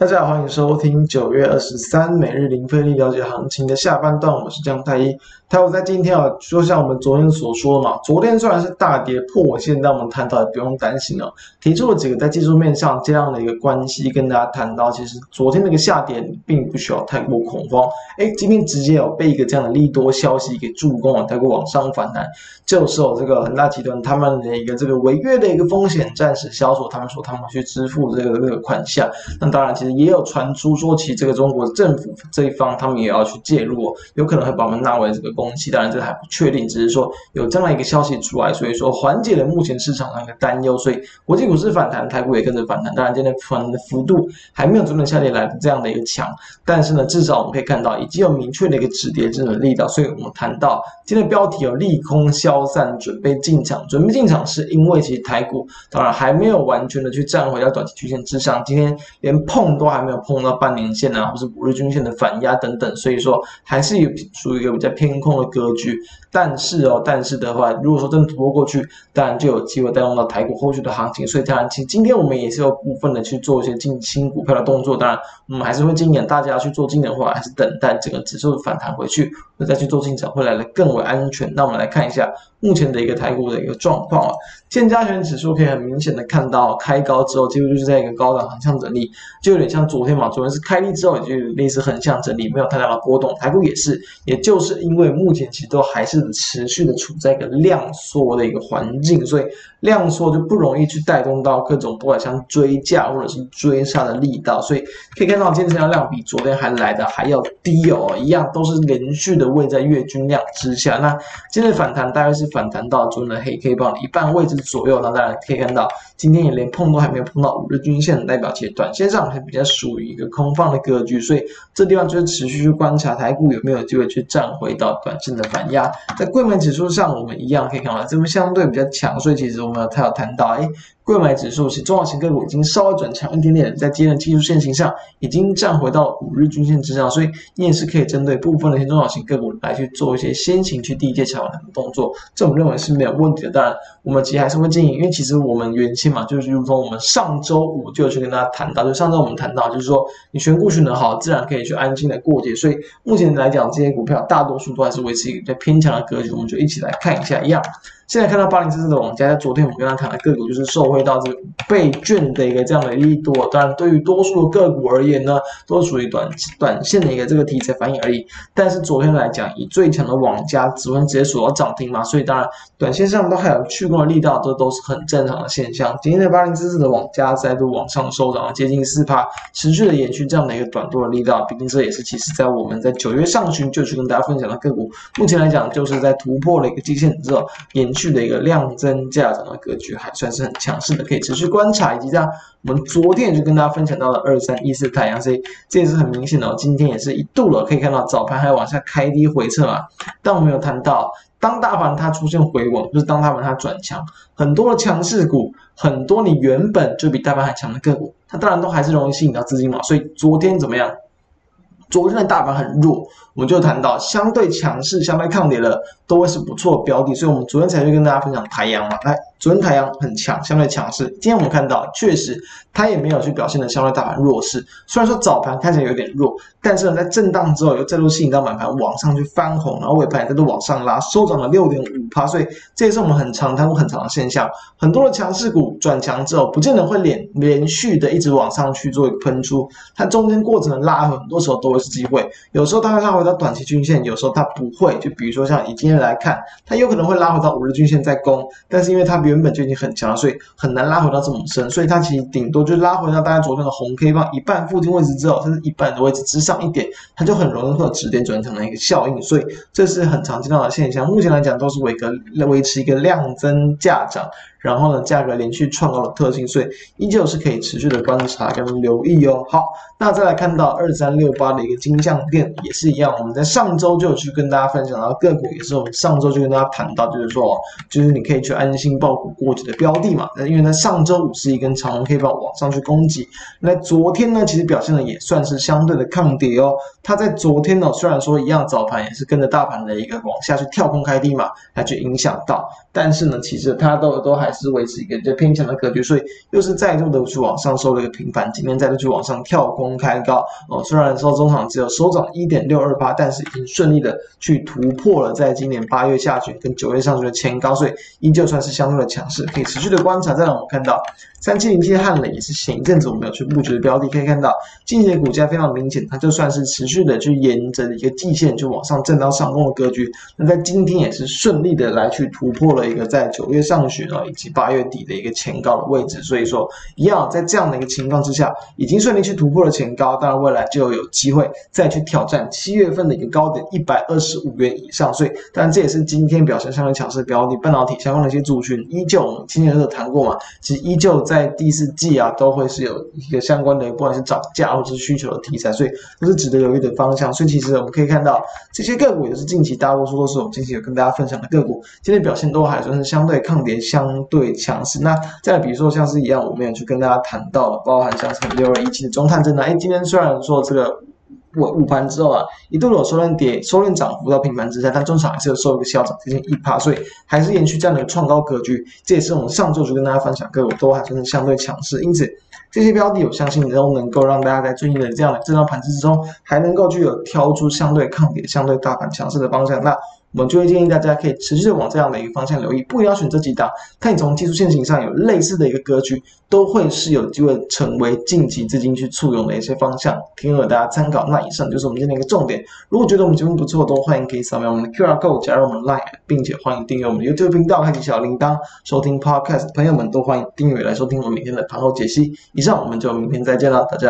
大家好，欢迎收听九月二十三每日零费力了解行情的下半段，我是江太一。台股在今天啊，就像我们昨天所说嘛，昨天虽然是大跌破我现在我们谈到也不用担心了。提出了几个在技术面上这样的一个关系，跟大家谈到，其实昨天那个下跌并不需要太过恐慌。哎，今天直接有被一个这样的利多消息给助攻了，台股往上反弹，就是有这个恒大集团他们的一个这个违约的一个风险暂时消除，他们说他们去支付这个这个款项。那当然，其实也有传出说，其这个中国政府这一方他们也要去介入，有可能会把我们纳为这个。公期当然这还不确定，只是说有这样一个消息出来，所以说缓解了目前市场上的担忧，所以国际股市反弹，台股也跟着反弹。当然今天反弹的幅度还没有昨天下跌来的这样的一个强，但是呢，至少我们可以看到已经有明确的一个止跌这种力道。所以我们谈到今天标题有利空消散，准备进场。准备进场是因为其实台股当然还没有完全的去站回到短期均线之上，今天连碰都还没有碰到半年线啊，或是五日均线的反压等等，所以说还是有属于一个比较偏空。的格局，但是哦，但是的话，如果说真的突破过去，当然就有机会带动到台股后续的行情。所以当然，其实今天我们也是有部分的去做一些进新股票的动作。当然，我们还是会建议大家去做今年的话，还是等待整个指数反弹回去，再去做进场，会来的更为安全。那我们来看一下目前的一个台股的一个状况啊，现加权指数可以很明显的看到，开高之后几乎就是在一个高档横向整理，就有点像昨天嘛，昨天是开低之后也就类似横向整理，没有太大的波动。台股也是，也就是因为。目前其实都还是持续的处在一个量缩的一个环境，所以量缩就不容易去带动到各种不管像追价或者是追杀的力道，所以可以看到今天成交量比昨天还来的还要低哦，一样都是连续的位在月均量之下。那今天反弹大概是反弹到昨天的黑 K 棒一半位置左右，那大家可以看到今天也连碰都还没有碰到五日均线的，代表其实短线上还比较属于一个空放的格局，所以这地方就是持续去观察台股有没有机会去站回到短线的反压，在柜门指数上，我们一样可以看到，这边相对比较强，所以其实我们它有谈到，哎。柜买指数是中小型个股已经稍微转强一点点，在今天的技术线型上已经站回到五日均线之上，所以你也是可以针对部分的一些中小型个股来去做一些先行去低阶抢反弹的动作，这我们认为是没有问题的。当然，我们其实还是会建议，因为其实我们原先嘛，就是如同我们上周五就有去跟大家谈到，就上周我们谈到，就是说你选股选得好，自然可以去安心的过节。所以目前来讲，这些股票大多数都还是维持一个偏强的格局，我们就一起来看一下一样。现在看到八零四四的网家，在昨天我们跟他谈的个股，就是受惠到这个倍券的一个这样的利多。当然，对于多数的个股而言呢，都属于短短线的一个这个题材反应而已。但是昨天来讲，以最强的网家，昨天直接锁到涨停嘛，所以当然短线上都还有去攻的力道，这都是很正常的现象。今天的八零四四的网家再度往上收涨了接近四趴，持续的延续这样的一个短多的力道。毕竟这也是其实在我们在九月上旬就去跟大家分享的个股，目前来讲就是在突破了一个季线之后延续续。的一个量增价涨的格局还算是很强势的，可以持续观察。以及这样，我们昨天也就跟大家分享到了二三一四太阳，所以这也是很明显的。今天也是一度了，可以看到早盘还往下开低回撤啊。但我们有谈到，当大盘它出现回稳，就是当大盘它转强，很多的强势股，很多你原本就比大盘还强的个股，它当然都还是容易吸引到资金嘛。所以昨天怎么样？昨天的大盘很弱，我们就谈到相对强势、相对抗跌的都会是不错的标的，所以我们昨天才去跟大家分享台阳嘛，来。昨天太阳很强，相对强势。今天我们看到，确实它也没有去表现的相对大盘弱势。虽然说早盘看起来有点弱，但是呢，在震荡之后又再度吸引到满盘往上去翻红，然后尾盘也再度往上拉，收涨了六点五趴。所以这也是我们很常谈过很长的现象。很多的强势股转强之后，不见得会连连续的一直往上去做一个喷出，它中间过程的拉，很多时候都会是机会。有时候它会拉回到短期均线，有时候它不会。就比如说像以今天来看，它有可能会拉回到五日均线再攻，但是因为它比原本就已经很强，所以很难拉回到这么深，所以它其实顶多就拉回到大家昨天的红 K 棒一半附近位置之后，甚至一半的位置之上一点，它就很容易会有止跌转强的一个效应，所以这是很常见到的现象。目前来讲都是维个维持一个量增价涨。然后呢，价格连续创高的特性，所以依旧是可以持续的观察跟留意哦。好，那再来看到二三六八的一个金像电也是一样，我们在上周就有去跟大家分享到个股，也是我们上周就跟大家谈到，就是说，就是你可以去安心抱股过节的标的嘛。那因为在上周五是一根长红 K 棒往上去攻击，那昨天呢，其实表现的也算是相对的抗跌哦。它在昨天呢，虽然说一样早盘也是跟着大盘的一个往下去跳空开低嘛，来去影响到，但是呢，其实它都都还。还是维持一个比较偏强的格局，所以又是再度的去往上收了一个平盘，今天再度去往上跳空开高哦。虽然说中场只有收涨一点六二八，但是已经顺利的去突破了在今年八月下旬跟九月上旬的前高，所以依旧算是相对的强势，可以持续的观察。再让我们看到三七零七汉磊也是前一阵子我们有去布局的标的，可以看到近期的股价非常明显，它就算是持续的去沿着一个季线就往上震荡上攻的格局，那在今天也是顺利的来去突破了一个在九月上旬啊及八月底的一个前高的位置，所以说一样在这样的一个情况之下，已经顺利去突破了前高，当然未来就有机会再去挑战七月份的一个高点一百二十五元以上，所以当然这也是今天表现相对强势的标的，半导体相关的一些族群依旧，我们今天有谈过嘛，其实依旧在第四季啊都会是有一个相关的，不管是涨价或者是需求的题材，所以都是值得留意的方向。所以其实我们可以看到这些个股也是近期大多数都是我们近期有跟大家分享的个股，今天表现都还算是相对抗跌、相对强势。那再比如说像是一样，我们也去跟大家谈到了，包含像是六二一七的中探针呢，哎，今天虽然说这个。午午盘之后啊，一度有收敛跌、收敛涨幅到平盘之下，但中场还是有收一个小涨，接近一趴，所以还是延续这样的创高格局。这也是我们上周就跟大家分享，个股都还算是相对强势，因此这些标的，我相信都能够让大家在最近的这样的震荡盘势之中，还能够具有挑出相对抗跌、相对大盘强势的方向。那我们就会建议大家可以持续的往这样的一个方向留意，不要选这几档，看你从技术线型上有类似的一个格局，都会是有机会成为近期资金去簇拥的一些方向，提供给大家参考。那以上就是我们今天的一个重点。如果觉得我们节目不错，都欢迎可以扫描我们的 QR code 加入我们 Line，并且欢迎订阅我们的 YouTube 频道，开启小铃铛，收听 Podcast。朋友们都欢迎订阅来收听我们明天的盘后解析。以上，我们就明天再见了，大家。